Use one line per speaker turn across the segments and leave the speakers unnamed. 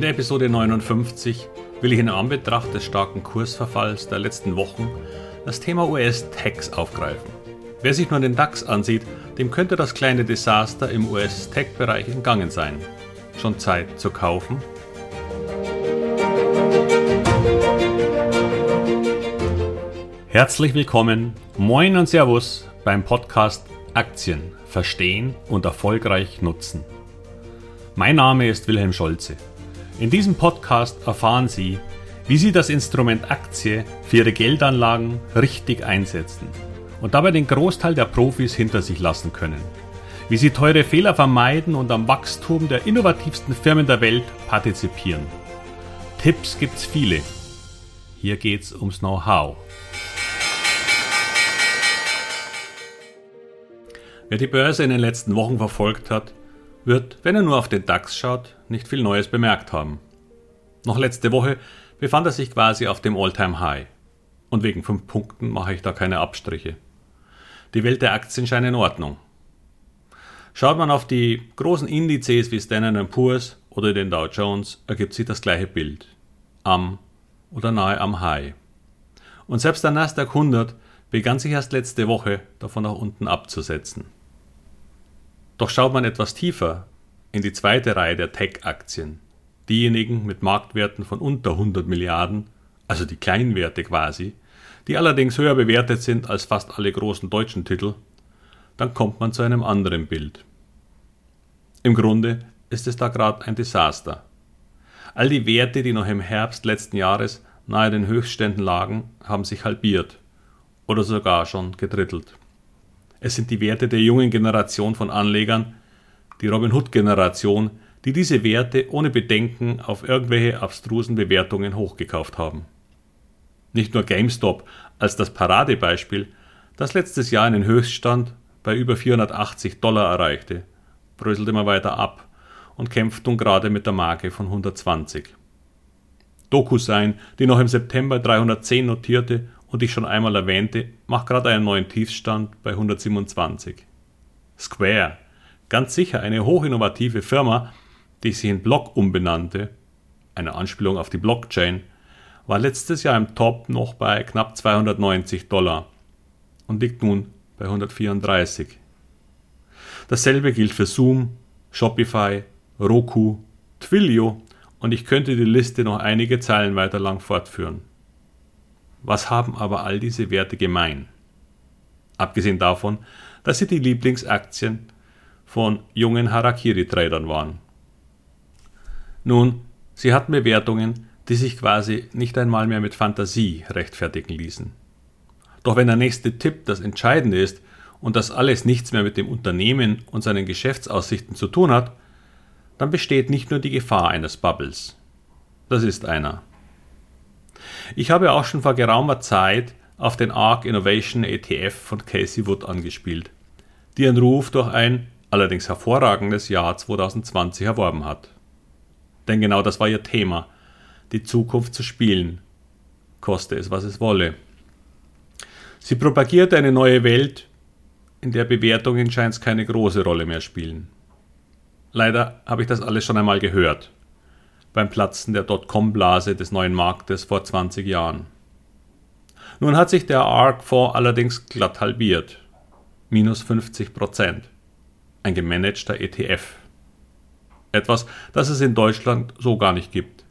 In der Episode 59 will ich in Anbetracht des starken Kursverfalls der letzten Wochen das Thema US-Techs aufgreifen. Wer sich nur den DAX ansieht, dem könnte das kleine Desaster im US-Tech-Bereich entgangen sein. Schon Zeit zu kaufen? Herzlich willkommen, moin und Servus beim Podcast Aktien verstehen und erfolgreich nutzen. Mein Name ist Wilhelm Scholze. In diesem Podcast erfahren Sie, wie Sie das Instrument Aktie für Ihre Geldanlagen richtig einsetzen und dabei den Großteil der Profis hinter sich lassen können. Wie Sie teure Fehler vermeiden und am Wachstum der innovativsten Firmen der Welt partizipieren. Tipps gibt's viele. Hier geht's ums Know-how. Wer die Börse in den letzten Wochen verfolgt hat, wird, wenn er nur auf den DAX schaut, nicht viel Neues bemerkt haben. Noch letzte Woche befand er sich quasi auf dem All-Time-High. Und wegen fünf Punkten mache ich da keine Abstriche. Die Welt der Aktien scheint in Ordnung. Schaut man auf die großen Indizes wie Standard Poor's oder den Dow Jones, ergibt sich das gleiche Bild. Am oder nahe am High. Und selbst der Nasdaq 100 begann sich erst letzte Woche davon nach unten abzusetzen. Doch schaut man etwas tiefer in die zweite Reihe der Tech-Aktien, diejenigen mit Marktwerten von unter 100 Milliarden, also die Kleinwerte quasi, die allerdings höher bewertet sind als fast alle großen deutschen Titel, dann kommt man zu einem anderen Bild. Im Grunde ist es da gerade ein Desaster. All die Werte, die noch im Herbst letzten Jahres nahe den Höchstständen lagen, haben sich halbiert oder sogar schon gedrittelt. Es sind die Werte der jungen Generation von Anlegern, die Robin Hood-Generation, die diese Werte ohne Bedenken auf irgendwelche abstrusen Bewertungen hochgekauft haben. Nicht nur GameStop als das Paradebeispiel, das letztes Jahr einen Höchststand bei über 480 Dollar erreichte, bröselt immer weiter ab und kämpft nun gerade mit der Marke von 120. DocuSign, die noch im September 310 notierte und ich schon einmal erwähnte, macht gerade einen neuen Tiefstand bei 127. Square, ganz sicher eine hochinnovative Firma, die sich in Block umbenannte, eine Anspielung auf die Blockchain, war letztes Jahr im Top noch bei knapp 290 Dollar und liegt nun bei 134. Dasselbe gilt für Zoom, Shopify, Roku, Twilio und ich könnte die Liste noch einige Zeilen weiter lang fortführen. Was haben aber all diese Werte gemein? Abgesehen davon, dass sie die Lieblingsaktien von jungen Harakiri-Tradern waren. Nun, sie hatten Bewertungen, die sich quasi nicht einmal mehr mit Fantasie rechtfertigen ließen. Doch wenn der nächste Tipp das Entscheidende ist und das alles nichts mehr mit dem Unternehmen und seinen Geschäftsaussichten zu tun hat, dann besteht nicht nur die Gefahr eines Bubbles. Das ist einer. Ich habe auch schon vor geraumer Zeit auf den ARC Innovation ETF von Casey Wood angespielt, die ihren Ruf durch ein allerdings hervorragendes Jahr 2020 erworben hat. Denn genau das war ihr Thema, die Zukunft zu spielen, koste es, was es wolle. Sie propagierte eine neue Welt, in der Bewertungen scheint keine große Rolle mehr spielen. Leider habe ich das alles schon einmal gehört beim Platzen der Dotcom-Blase des neuen Marktes vor 20 Jahren. Nun hat sich der ARC-Fonds allerdings glatt halbiert. Minus 50 Prozent. Ein gemanagter ETF. Etwas, das es in Deutschland so gar nicht gibt.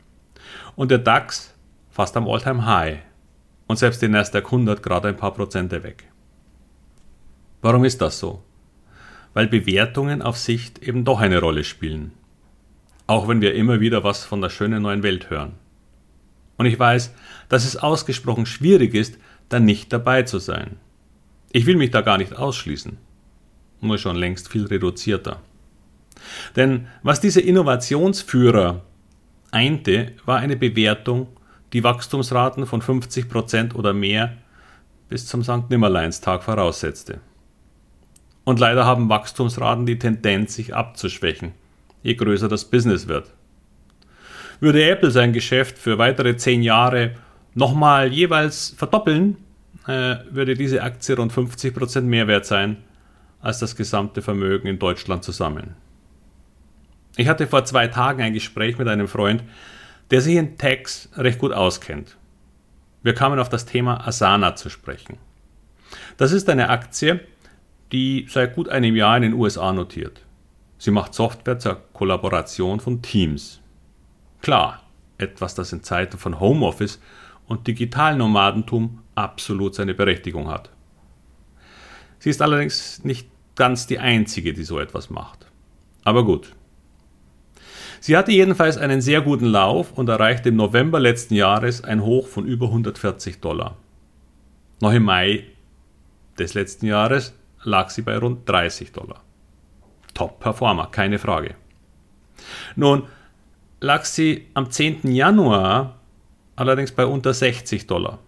Und der DAX fast am Alltime high Und selbst der Nasdaq 100 gerade ein paar Prozente weg. Warum ist das so? Weil Bewertungen auf Sicht eben doch eine Rolle spielen auch wenn wir immer wieder was von der schönen neuen Welt hören. Und ich weiß, dass es ausgesprochen schwierig ist, da nicht dabei zu sein. Ich will mich da gar nicht ausschließen, nur schon längst viel reduzierter. Denn was diese Innovationsführer einte, war eine Bewertung, die Wachstumsraten von 50% oder mehr bis zum St. Nimmerleinstag voraussetzte. Und leider haben Wachstumsraten die Tendenz, sich abzuschwächen je größer das Business wird. Würde Apple sein Geschäft für weitere zehn Jahre nochmal jeweils verdoppeln, äh, würde diese Aktie rund 50% mehr wert sein als das gesamte Vermögen in Deutschland zusammen. Ich hatte vor zwei Tagen ein Gespräch mit einem Freund, der sich in Tags recht gut auskennt. Wir kamen auf das Thema Asana zu sprechen. Das ist eine Aktie, die seit gut einem Jahr in den USA notiert. Sie macht Software zur Kollaboration von Teams. Klar, etwas, das in Zeiten von Homeoffice und Digitalnomadentum absolut seine Berechtigung hat. Sie ist allerdings nicht ganz die einzige, die so etwas macht. Aber gut. Sie hatte jedenfalls einen sehr guten Lauf und erreichte im November letzten Jahres ein Hoch von über 140 Dollar. Noch im Mai des letzten Jahres lag sie bei rund 30 Dollar. Top-Performer, keine Frage. Nun lag sie am 10. Januar allerdings bei unter 60 Dollar.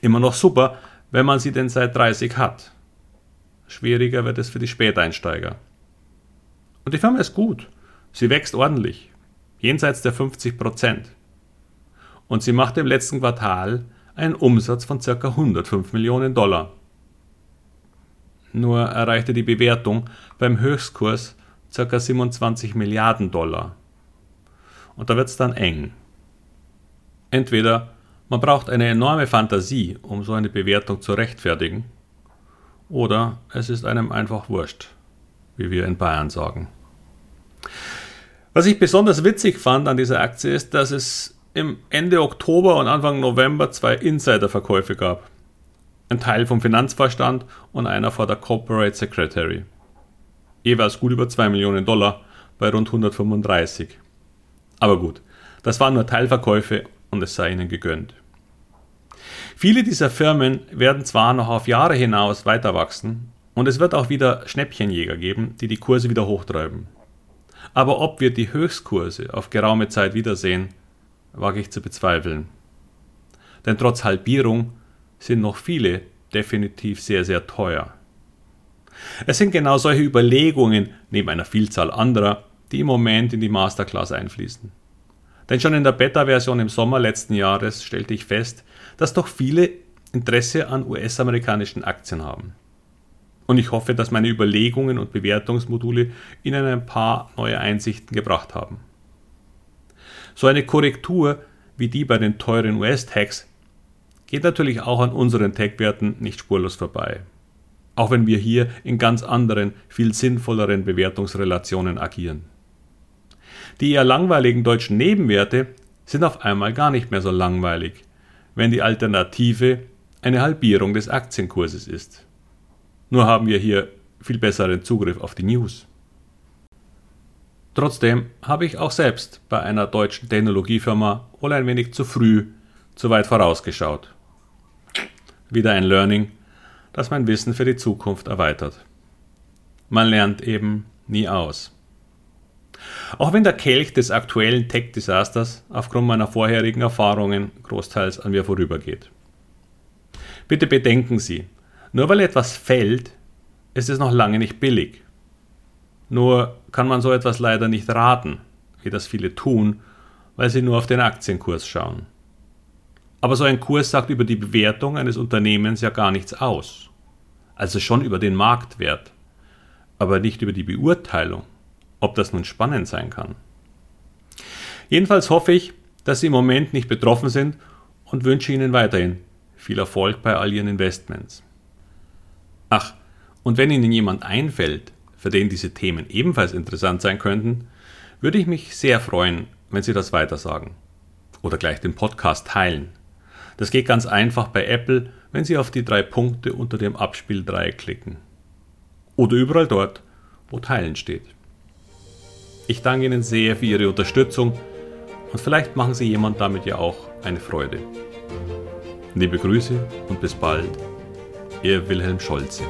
Immer noch super, wenn man sie denn seit 30 hat. Schwieriger wird es für die Späteinsteiger. Und die Firma ist gut. Sie wächst ordentlich, jenseits der 50 Prozent. Und sie machte im letzten Quartal einen Umsatz von ca. 105 Millionen Dollar. Nur erreichte die Bewertung beim Höchstkurs ca. 27 Milliarden Dollar. Und da wird es dann eng. Entweder man braucht eine enorme Fantasie, um so eine Bewertung zu rechtfertigen, oder es ist einem einfach wurscht, wie wir in Bayern sagen. Was ich besonders witzig fand an dieser Aktie ist, dass es im Ende Oktober und Anfang November zwei Insiderverkäufe gab. Ein Teil vom Finanzvorstand und einer vor der Corporate Secretary. Jeweils gut über 2 Millionen Dollar bei rund 135. Aber gut, das waren nur Teilverkäufe und es sei ihnen gegönnt. Viele dieser Firmen werden zwar noch auf Jahre hinaus weiter wachsen und es wird auch wieder Schnäppchenjäger geben, die die Kurse wieder hochtreiben. Aber ob wir die Höchstkurse auf geraume Zeit wiedersehen, wage ich zu bezweifeln. Denn trotz Halbierung sind noch viele definitiv sehr, sehr teuer. Es sind genau solche Überlegungen neben einer Vielzahl anderer, die im Moment in die Masterclass einfließen. Denn schon in der Beta-Version im Sommer letzten Jahres stellte ich fest, dass doch viele Interesse an US-amerikanischen Aktien haben. Und ich hoffe, dass meine Überlegungen und Bewertungsmodule Ihnen ein paar neue Einsichten gebracht haben. So eine Korrektur wie die bei den teuren US-Tags geht natürlich auch an unseren Tech-Werten nicht spurlos vorbei. Auch wenn wir hier in ganz anderen, viel sinnvolleren Bewertungsrelationen agieren. Die eher langweiligen deutschen Nebenwerte sind auf einmal gar nicht mehr so langweilig, wenn die Alternative eine Halbierung des Aktienkurses ist. Nur haben wir hier viel besseren Zugriff auf die News. Trotzdem habe ich auch selbst bei einer deutschen Technologiefirma wohl ein wenig zu früh, zu weit vorausgeschaut. Wieder ein Learning, das mein Wissen für die Zukunft erweitert. Man lernt eben nie aus. Auch wenn der Kelch des aktuellen Tech-Desasters aufgrund meiner vorherigen Erfahrungen großteils an mir vorübergeht. Bitte bedenken Sie, nur weil etwas fällt, ist es noch lange nicht billig. Nur kann man so etwas leider nicht raten, wie das viele tun, weil sie nur auf den Aktienkurs schauen. Aber so ein Kurs sagt über die Bewertung eines Unternehmens ja gar nichts aus. Also schon über den Marktwert, aber nicht über die Beurteilung ob das nun spannend sein kann. Jedenfalls hoffe ich, dass Sie im Moment nicht betroffen sind und wünsche Ihnen weiterhin viel Erfolg bei all Ihren Investments. Ach, und wenn Ihnen jemand einfällt, für den diese Themen ebenfalls interessant sein könnten, würde ich mich sehr freuen, wenn Sie das weitersagen. Oder gleich den Podcast teilen. Das geht ganz einfach bei Apple, wenn Sie auf die drei Punkte unter dem Abspieldreieck klicken. Oder überall dort, wo Teilen steht. Ich danke Ihnen sehr für Ihre Unterstützung und vielleicht machen Sie jemand damit ja auch eine Freude. Liebe Grüße und bis bald, Ihr Wilhelm Scholze.